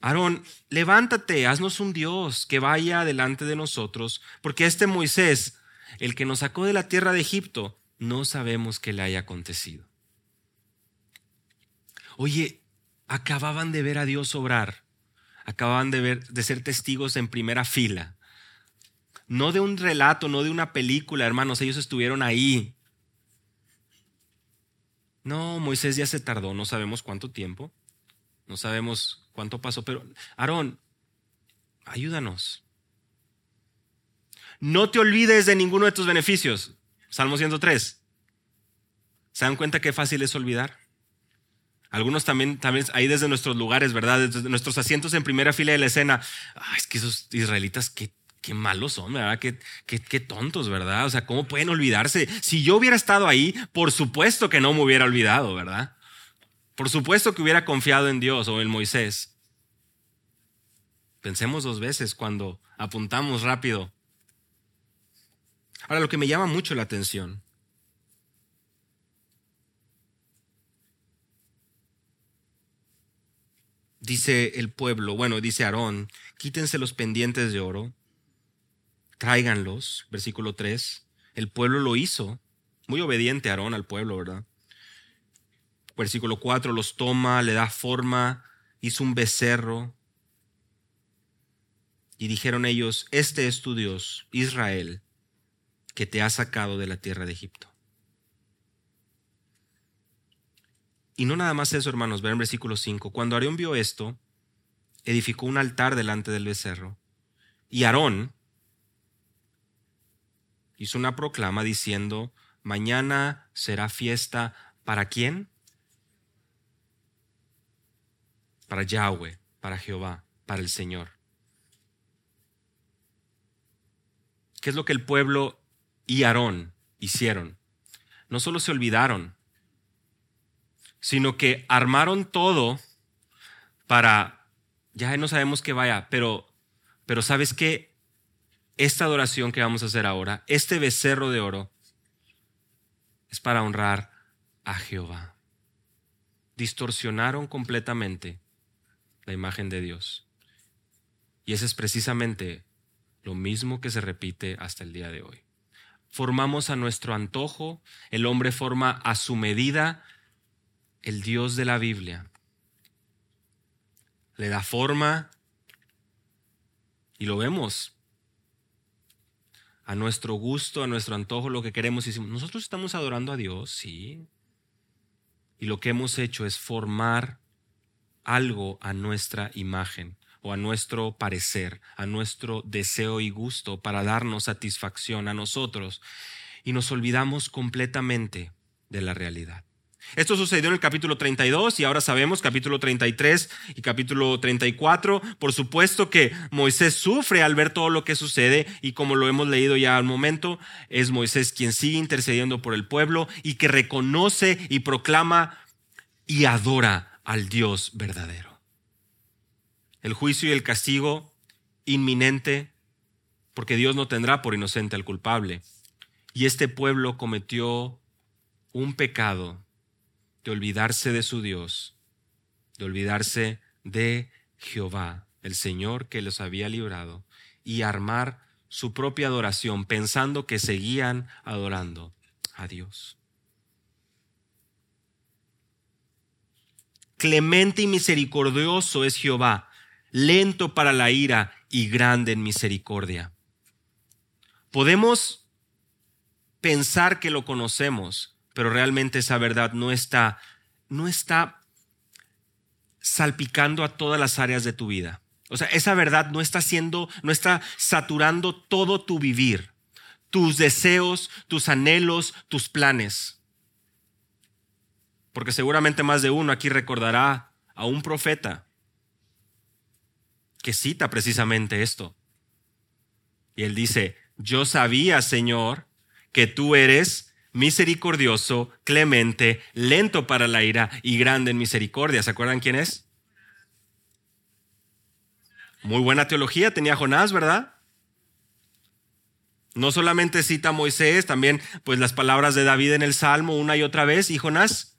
Aarón, levántate, haznos un Dios que vaya delante de nosotros, porque este Moisés el que nos sacó de la tierra de Egipto, no sabemos qué le haya acontecido. Oye, acababan de ver a Dios obrar, acababan de, ver, de ser testigos en primera fila. No de un relato, no de una película, hermanos, ellos estuvieron ahí. No, Moisés ya se tardó, no sabemos cuánto tiempo, no sabemos cuánto pasó, pero Aarón, ayúdanos. No te olvides de ninguno de tus beneficios. Salmo 103. ¿Se dan cuenta qué fácil es olvidar? Algunos también, también ahí desde nuestros lugares, ¿verdad? Desde nuestros asientos en primera fila de la escena. es que esos israelitas, qué, qué malos son, ¿verdad? Qué, qué, qué, tontos, ¿verdad? O sea, ¿cómo pueden olvidarse? Si yo hubiera estado ahí, por supuesto que no me hubiera olvidado, ¿verdad? Por supuesto que hubiera confiado en Dios o en Moisés. Pensemos dos veces cuando apuntamos rápido Ahora, lo que me llama mucho la atención dice el pueblo, bueno, dice Aarón, quítense los pendientes de oro, tráiganlos, versículo 3. El pueblo lo hizo, muy obediente Aarón al pueblo, ¿verdad? Versículo 4, los toma, le da forma, hizo un becerro. Y dijeron ellos, este es tu Dios, Israel, que te ha sacado de la tierra de Egipto. Y no nada más eso, hermanos, ver en versículo 5. Cuando Aarón vio esto, edificó un altar delante del becerro. Y Aarón hizo una proclama diciendo, mañana será fiesta para quién? Para Yahweh, para Jehová, para el Señor. ¿Qué es lo que el pueblo y Aarón hicieron. No solo se olvidaron, sino que armaron todo para, ya no sabemos qué vaya, pero, pero sabes que esta adoración que vamos a hacer ahora, este becerro de oro, es para honrar a Jehová. Distorsionaron completamente la imagen de Dios. Y ese es precisamente lo mismo que se repite hasta el día de hoy formamos a nuestro antojo, el hombre forma a su medida el Dios de la Biblia le da forma y lo vemos a nuestro gusto, a nuestro antojo, lo que queremos. Y decimos, nosotros estamos adorando a Dios, sí. Y lo que hemos hecho es formar algo a nuestra imagen a nuestro parecer, a nuestro deseo y gusto para darnos satisfacción a nosotros. Y nos olvidamos completamente de la realidad. Esto sucedió en el capítulo 32 y ahora sabemos capítulo 33 y capítulo 34. Por supuesto que Moisés sufre al ver todo lo que sucede y como lo hemos leído ya al momento, es Moisés quien sigue intercediendo por el pueblo y que reconoce y proclama y adora al Dios verdadero. El juicio y el castigo inminente porque Dios no tendrá por inocente al culpable. Y este pueblo cometió un pecado de olvidarse de su Dios, de olvidarse de Jehová, el Señor que los había librado, y armar su propia adoración pensando que seguían adorando a Dios. Clemente y misericordioso es Jehová, lento para la ira y grande en misericordia. Podemos pensar que lo conocemos, pero realmente esa verdad no está, no está salpicando a todas las áreas de tu vida. O sea, esa verdad no está haciendo, no está saturando todo tu vivir, tus deseos, tus anhelos, tus planes. Porque seguramente más de uno aquí recordará a un profeta que cita precisamente esto. Y él dice, yo sabía, Señor, que tú eres misericordioso, clemente, lento para la ira y grande en misericordia. ¿Se acuerdan quién es? Muy buena teología tenía Jonás, ¿verdad? No solamente cita Moisés, también pues las palabras de David en el Salmo una y otra vez. ¿Y Jonás?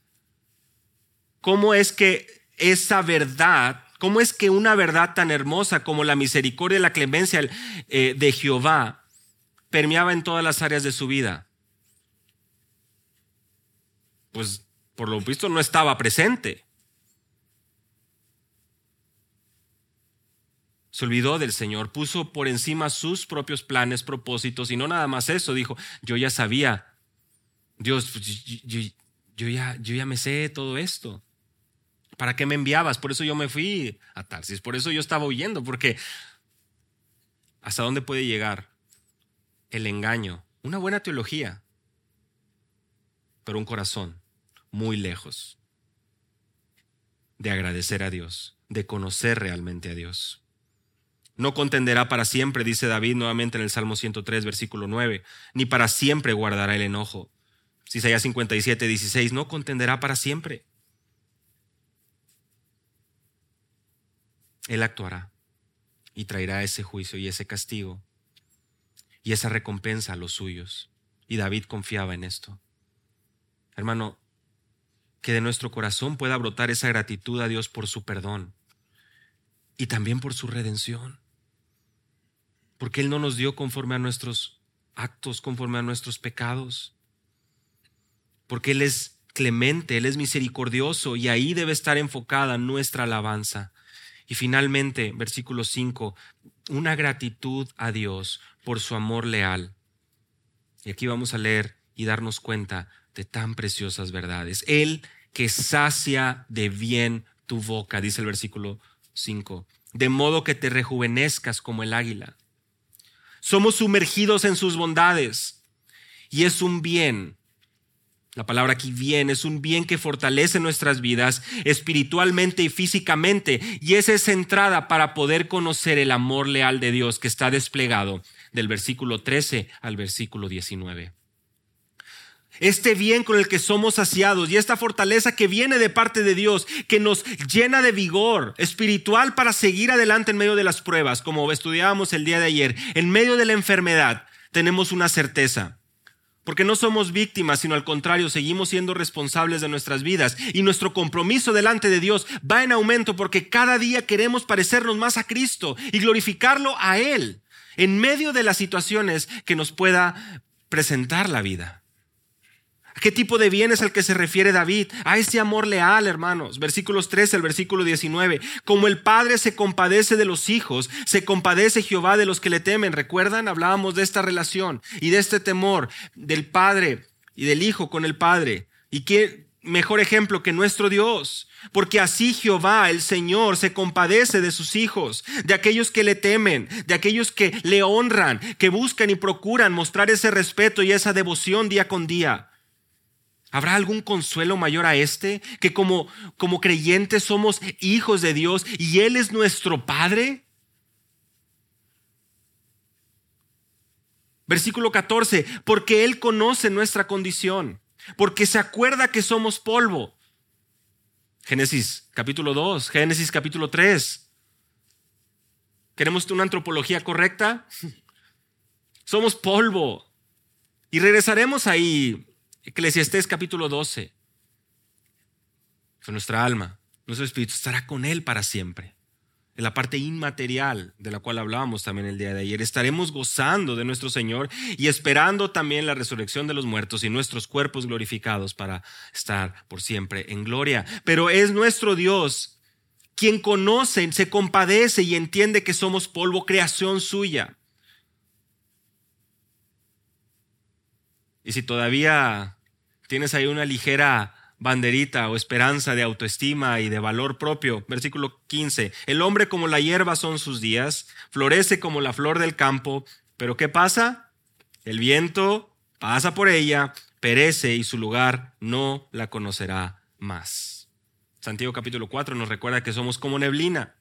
¿Cómo es que esa verdad, cómo es que una verdad tan hermosa como la misericordia y la clemencia eh, de Jehová permeaba en todas las áreas de su vida? pues por lo visto no estaba presente. Se olvidó del Señor, puso por encima sus propios planes, propósitos, y no nada más eso, dijo, yo ya sabía, Dios, pues, yo, yo ya me sé todo esto. ¿Para qué me enviabas? Por eso yo me fui a Tarsis, por eso yo estaba huyendo, porque ¿hasta dónde puede llegar el engaño? Una buena teología, pero un corazón muy lejos de agradecer a Dios, de conocer realmente a Dios. No contenderá para siempre, dice David nuevamente en el Salmo 103, versículo 9, ni para siempre guardará el enojo. Isaías 57, 16, no contenderá para siempre. Él actuará y traerá ese juicio y ese castigo y esa recompensa a los suyos. Y David confiaba en esto. Hermano, que de nuestro corazón pueda brotar esa gratitud a Dios por su perdón y también por su redención. Porque Él no nos dio conforme a nuestros actos, conforme a nuestros pecados. Porque Él es clemente, Él es misericordioso y ahí debe estar enfocada nuestra alabanza. Y finalmente, versículo 5, una gratitud a Dios por su amor leal. Y aquí vamos a leer y darnos cuenta de tan preciosas verdades. Él que sacia de bien tu boca, dice el versículo 5, de modo que te rejuvenezcas como el águila. Somos sumergidos en sus bondades y es un bien. La palabra aquí bien es un bien que fortalece nuestras vidas espiritualmente y físicamente y es esa entrada para poder conocer el amor leal de Dios que está desplegado del versículo 13 al versículo 19 este bien con el que somos saciados y esta fortaleza que viene de parte de Dios, que nos llena de vigor espiritual para seguir adelante en medio de las pruebas, como estudiábamos el día de ayer, en medio de la enfermedad, tenemos una certeza. Porque no somos víctimas, sino al contrario, seguimos siendo responsables de nuestras vidas. Y nuestro compromiso delante de Dios va en aumento porque cada día queremos parecernos más a Cristo y glorificarlo a Él en medio de las situaciones que nos pueda presentar la vida. ¿A qué tipo de bien es al que se refiere David? A ese amor leal, hermanos. Versículos 13 al versículo 19. Como el Padre se compadece de los hijos, se compadece Jehová de los que le temen. ¿Recuerdan? Hablábamos de esta relación y de este temor del Padre y del Hijo con el Padre. ¿Y qué mejor ejemplo que nuestro Dios? Porque así Jehová, el Señor, se compadece de sus hijos, de aquellos que le temen, de aquellos que le honran, que buscan y procuran mostrar ese respeto y esa devoción día con día. ¿Habrá algún consuelo mayor a este? Que como, como creyentes somos hijos de Dios y Él es nuestro Padre. Versículo 14, porque Él conoce nuestra condición, porque se acuerda que somos polvo. Génesis capítulo 2, Génesis capítulo 3. ¿Queremos una antropología correcta? [laughs] Somos polvo. Y regresaremos ahí Eclesiastés capítulo 12. nuestra alma, nuestro espíritu estará con Él para siempre. En la parte inmaterial de la cual hablábamos también el día de ayer, estaremos gozando de nuestro Señor y esperando también la resurrección de los muertos y nuestros cuerpos glorificados para estar por siempre en gloria. Pero es nuestro Dios quien conoce, se compadece y entiende que somos polvo, creación suya. Y si todavía tienes ahí una ligera banderita o esperanza de autoestima y de valor propio. Versículo 15. El hombre como la hierba son sus días, florece como la flor del campo, pero ¿qué pasa? El viento pasa por ella, perece y su lugar no la conocerá más. Santiago capítulo 4 nos recuerda que somos como neblina.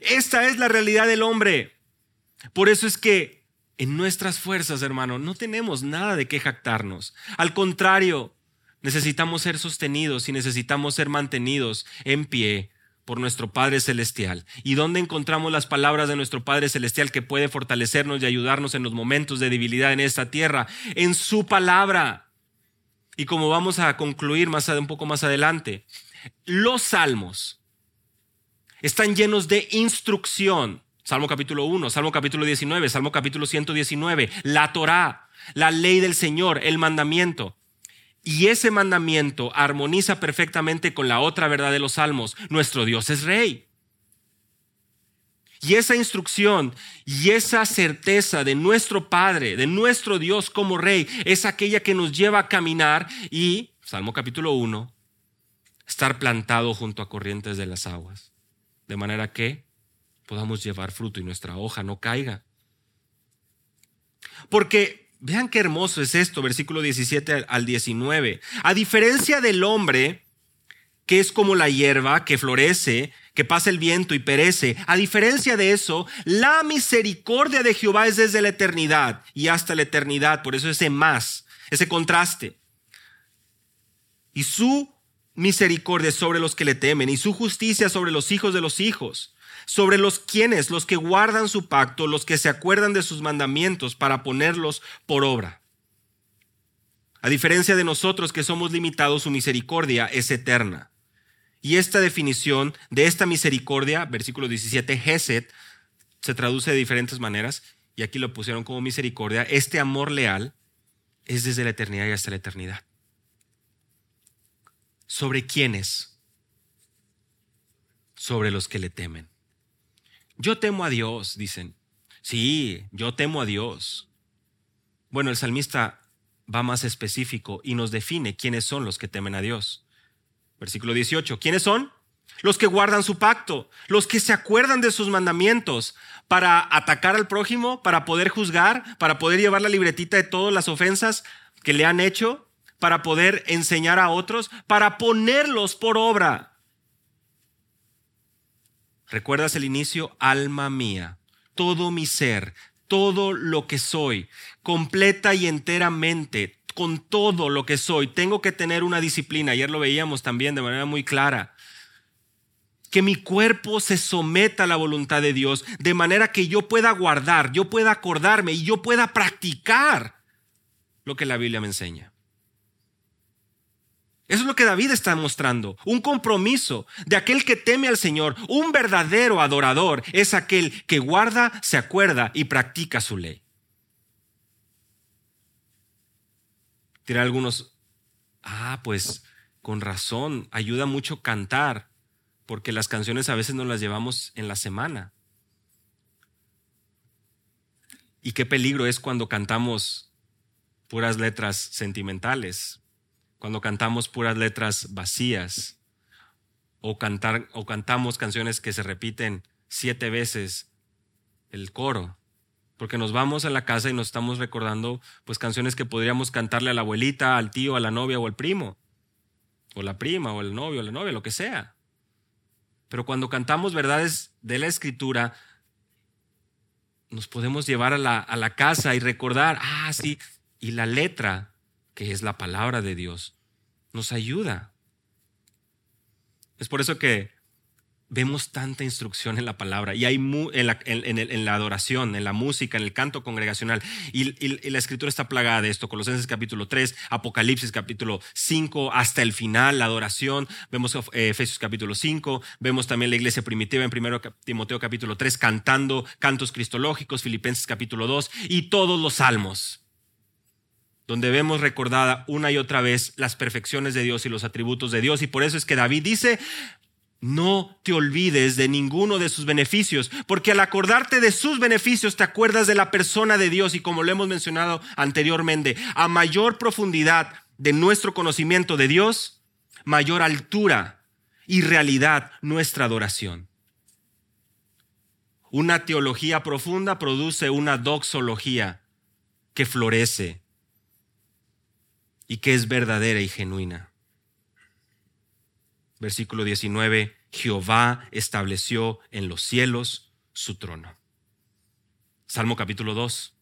Esta es la realidad del hombre. Por eso es que en nuestras fuerzas, hermano, no tenemos nada de qué jactarnos. Al contrario, necesitamos ser sostenidos y necesitamos ser mantenidos en pie por nuestro Padre Celestial. ¿Y dónde encontramos las palabras de nuestro Padre Celestial que puede fortalecernos y ayudarnos en los momentos de debilidad en esta tierra? En su palabra. Y como vamos a concluir más, un poco más adelante, los salmos están llenos de instrucción Salmo capítulo 1, Salmo capítulo 19, Salmo capítulo 119, la Torá, la ley del Señor, el mandamiento. Y ese mandamiento armoniza perfectamente con la otra verdad de los salmos. Nuestro Dios es rey. Y esa instrucción y esa certeza de nuestro Padre, de nuestro Dios como rey, es aquella que nos lleva a caminar y, Salmo capítulo 1, estar plantado junto a corrientes de las aguas. De manera que podamos llevar fruto y nuestra hoja no caiga. Porque vean qué hermoso es esto, versículo 17 al 19. A diferencia del hombre, que es como la hierba que florece, que pasa el viento y perece, a diferencia de eso, la misericordia de Jehová es desde la eternidad y hasta la eternidad. Por eso ese más, ese contraste. Y su misericordia sobre los que le temen y su justicia sobre los hijos de los hijos sobre los quienes, los que guardan su pacto, los que se acuerdan de sus mandamientos para ponerlos por obra. A diferencia de nosotros que somos limitados, su misericordia es eterna. Y esta definición de esta misericordia, versículo 17, Geset, se traduce de diferentes maneras, y aquí lo pusieron como misericordia, este amor leal es desde la eternidad y hasta la eternidad. ¿Sobre quiénes? Sobre los que le temen. Yo temo a Dios, dicen. Sí, yo temo a Dios. Bueno, el salmista va más específico y nos define quiénes son los que temen a Dios. Versículo 18. ¿Quiénes son? Los que guardan su pacto, los que se acuerdan de sus mandamientos para atacar al prójimo, para poder juzgar, para poder llevar la libretita de todas las ofensas que le han hecho, para poder enseñar a otros, para ponerlos por obra. ¿Recuerdas el inicio? Alma mía, todo mi ser, todo lo que soy, completa y enteramente, con todo lo que soy, tengo que tener una disciplina. Ayer lo veíamos también de manera muy clara. Que mi cuerpo se someta a la voluntad de Dios, de manera que yo pueda guardar, yo pueda acordarme y yo pueda practicar lo que la Biblia me enseña. Eso es lo que David está mostrando. Un compromiso de aquel que teme al Señor. Un verdadero adorador es aquel que guarda, se acuerda y practica su ley. Dirán algunos, ah, pues con razón, ayuda mucho cantar, porque las canciones a veces nos las llevamos en la semana. Y qué peligro es cuando cantamos puras letras sentimentales, cuando cantamos puras letras vacías, o, cantar, o cantamos canciones que se repiten siete veces el coro, porque nos vamos a la casa y nos estamos recordando pues canciones que podríamos cantarle a la abuelita, al tío, a la novia o al primo, o la prima, o el novio, o la novia, lo que sea. Pero cuando cantamos verdades de la escritura, nos podemos llevar a la, a la casa y recordar, ah, sí, y la letra, que es la palabra de Dios, nos ayuda. Es por eso que vemos tanta instrucción en la palabra y hay en, la, en, la, adoración, en la música, en el canto congregacional. Y, la escritura está plagada de esto. Colosenses capítulo 3, Apocalipsis capítulo 5, hasta el final, la adoración. Vemos eh, Efesios capítulo 5, vemos también la iglesia primitiva en 1 Timoteo capítulo 3 cantando cantos cristológicos, Filipenses capítulo 2 y todos los salmos donde vemos recordada una y otra vez las perfecciones de Dios y los atributos de Dios. Y por eso es que David dice, no te olvides de ninguno de sus beneficios, porque al acordarte de sus beneficios te acuerdas de la persona de Dios y como lo hemos mencionado anteriormente, a mayor profundidad de nuestro conocimiento de Dios, mayor altura y realidad nuestra adoración. Una teología profunda produce una doxología que florece y que es verdadera y genuina. Versículo 19, Jehová estableció en los cielos su trono. Salmo capítulo 2.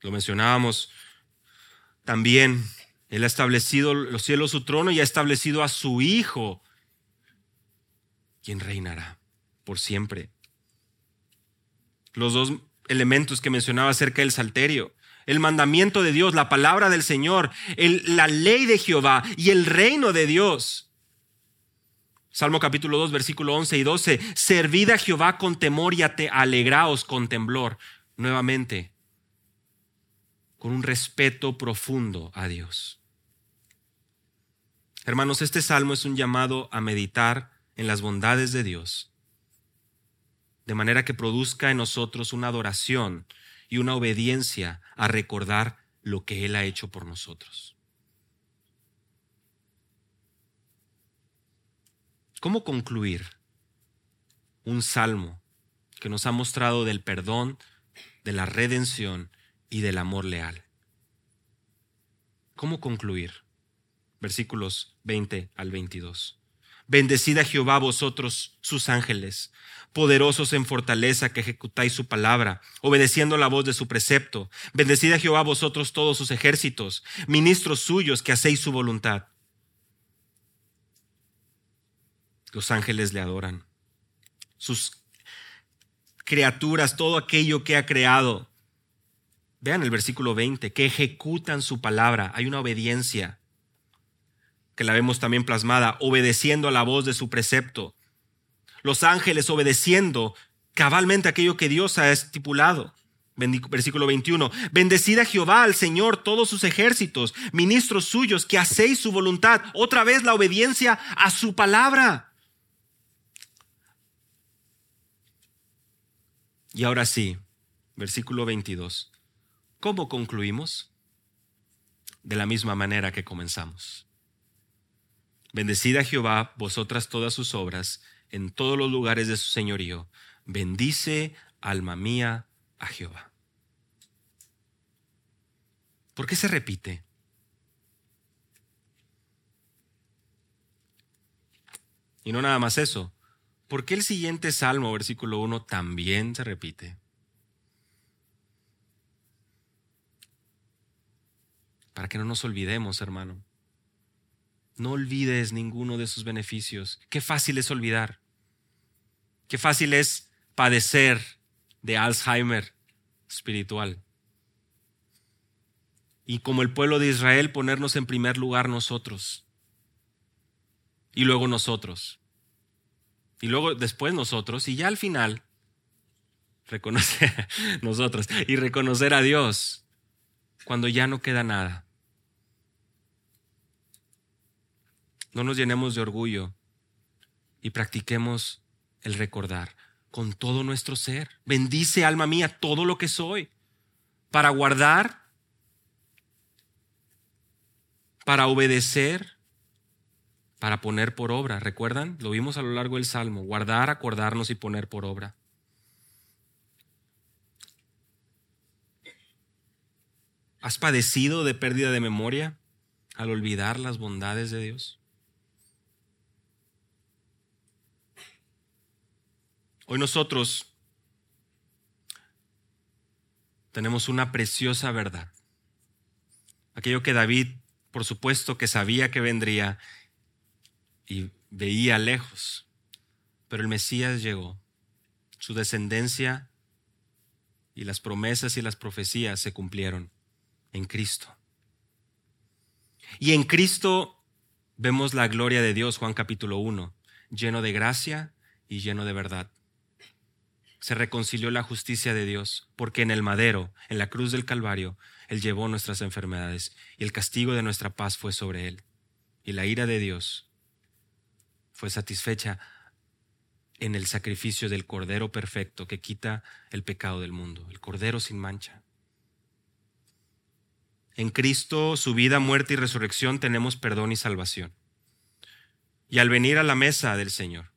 Lo mencionábamos también. Él ha establecido los cielos su trono y ha establecido a su Hijo, quien reinará por siempre. Los dos elementos que mencionaba acerca del salterio, el mandamiento de Dios, la palabra del Señor, la ley de Jehová y el reino de Dios Salmo capítulo 2, versículo 11 y 12. Servid a Jehová con temor y alegraos con temblor. Nuevamente, con un respeto profundo a Dios. Hermanos, este salmo es un llamado a meditar en las bondades de Dios, de manera que produzca en nosotros una adoración y una obediencia a recordar lo que Él ha hecho por nosotros. ¿Cómo concluir un salmo que nos ha mostrado del perdón, de la redención y del amor leal? ¿Cómo concluir? Versículos 20 al 22. Bendecid a Jehová vosotros sus ángeles, poderosos en fortaleza que ejecutáis su palabra, obedeciendo la voz de su precepto. Bendecid a Jehová vosotros todos sus ejércitos, ministros suyos que hacéis su voluntad. Los ángeles le adoran. Sus criaturas, todo aquello que ha creado. Vean el versículo 20, que ejecutan su palabra. Hay una obediencia que la vemos también plasmada, obedeciendo a la voz de su precepto. Los ángeles obedeciendo cabalmente aquello que Dios ha estipulado. Versículo 21. Bendecida Jehová al Señor todos sus ejércitos, ministros suyos, que hacéis su voluntad. Otra vez la obediencia a su palabra. Y ahora sí, versículo 22. ¿Cómo concluimos? De la misma manera que comenzamos. Bendecida Jehová vosotras todas sus obras en todos los lugares de su señorío. Bendice, alma mía, a Jehová. ¿Por qué se repite? Y no nada más eso. ¿Por qué el siguiente salmo, versículo 1, también se repite? Para que no nos olvidemos, hermano. No olvides ninguno de sus beneficios. Qué fácil es olvidar. Qué fácil es padecer de Alzheimer espiritual. Y como el pueblo de Israel, ponernos en primer lugar nosotros. Y luego nosotros y luego después nosotros, y ya al final, reconocer [laughs] nosotros y reconocer a Dios cuando ya no queda nada. No nos llenemos de orgullo y practiquemos el recordar con todo nuestro ser. Bendice, alma mía, todo lo que soy para guardar, para obedecer, para poner por obra. ¿Recuerdan? Lo vimos a lo largo del Salmo. Guardar, acordarnos y poner por obra. ¿Has padecido de pérdida de memoria al olvidar las bondades de Dios? Hoy nosotros tenemos una preciosa verdad. Aquello que David, por supuesto, que sabía que vendría y veía lejos, pero el Mesías llegó. Su descendencia y las promesas y las profecías se cumplieron en Cristo. Y en Cristo vemos la gloria de Dios, Juan capítulo 1, lleno de gracia y lleno de verdad. Se reconcilió la justicia de Dios, porque en el madero, en la cruz del Calvario, Él llevó nuestras enfermedades y el castigo de nuestra paz fue sobre Él. Y la ira de Dios fue satisfecha en el sacrificio del Cordero perfecto que quita el pecado del mundo, el Cordero sin mancha. En Cristo, su vida, muerte y resurrección, tenemos perdón y salvación. Y al venir a la mesa del Señor,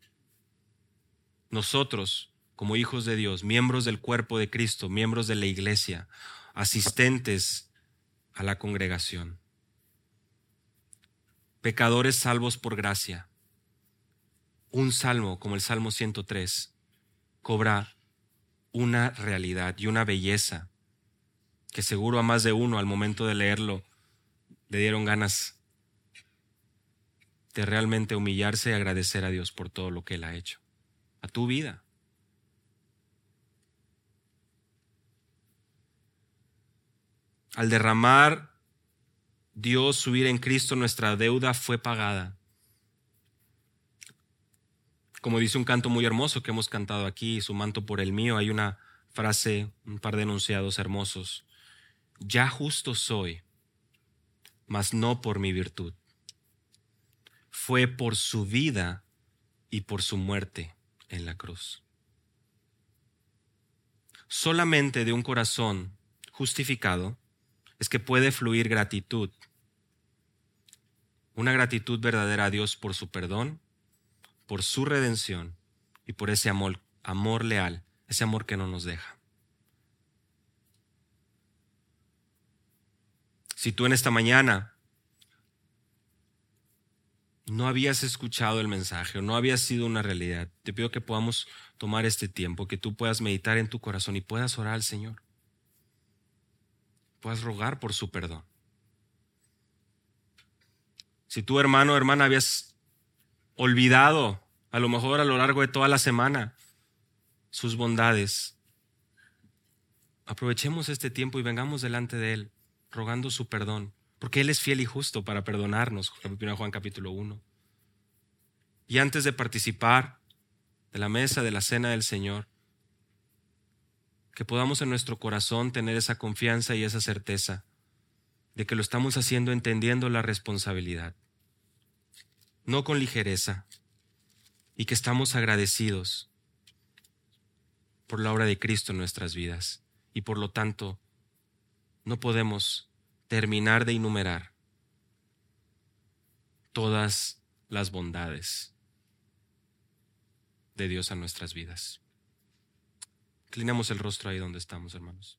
nosotros, como hijos de Dios, miembros del cuerpo de Cristo, miembros de la iglesia, asistentes a la congregación, pecadores salvos por gracia, un salmo como el Salmo 103 cobra una realidad y una belleza que seguro a más de uno al momento de leerlo le dieron ganas de realmente humillarse y agradecer a Dios por todo lo que Él ha hecho, a tu vida. Al derramar Dios subir en Cristo, nuestra deuda fue pagada. Como dice un canto muy hermoso que hemos cantado aquí, su manto por el mío, hay una frase, un par de enunciados hermosos ya justo soy, mas no por mi virtud. Fue por su vida y por su muerte en la cruz. Solamente de un corazón justificado es que puede fluir gratitud. Una gratitud verdadera a Dios por su perdón, por su redención y por ese amor, amor leal, ese amor que no nos deja. Si tú en esta mañana no habías escuchado el mensaje o no había sido una realidad, te pido que podamos tomar este tiempo, que tú puedas meditar en tu corazón y puedas orar al Señor. Puedas rogar por su perdón. Si tu hermano o hermana habías olvidado, a lo mejor a lo largo de toda la semana, sus bondades, aprovechemos este tiempo y vengamos delante de Él rogando su perdón, porque Él es fiel y justo para perdonarnos, Juan capítulo 1. Y antes de participar de la mesa de la cena del Señor, que podamos en nuestro corazón tener esa confianza y esa certeza de que lo estamos haciendo entendiendo la responsabilidad, no con ligereza, y que estamos agradecidos por la obra de Cristo en nuestras vidas, y por lo tanto no podemos terminar de enumerar todas las bondades de Dios a nuestras vidas. Inclinamos el rostro ahí donde estamos, hermanos.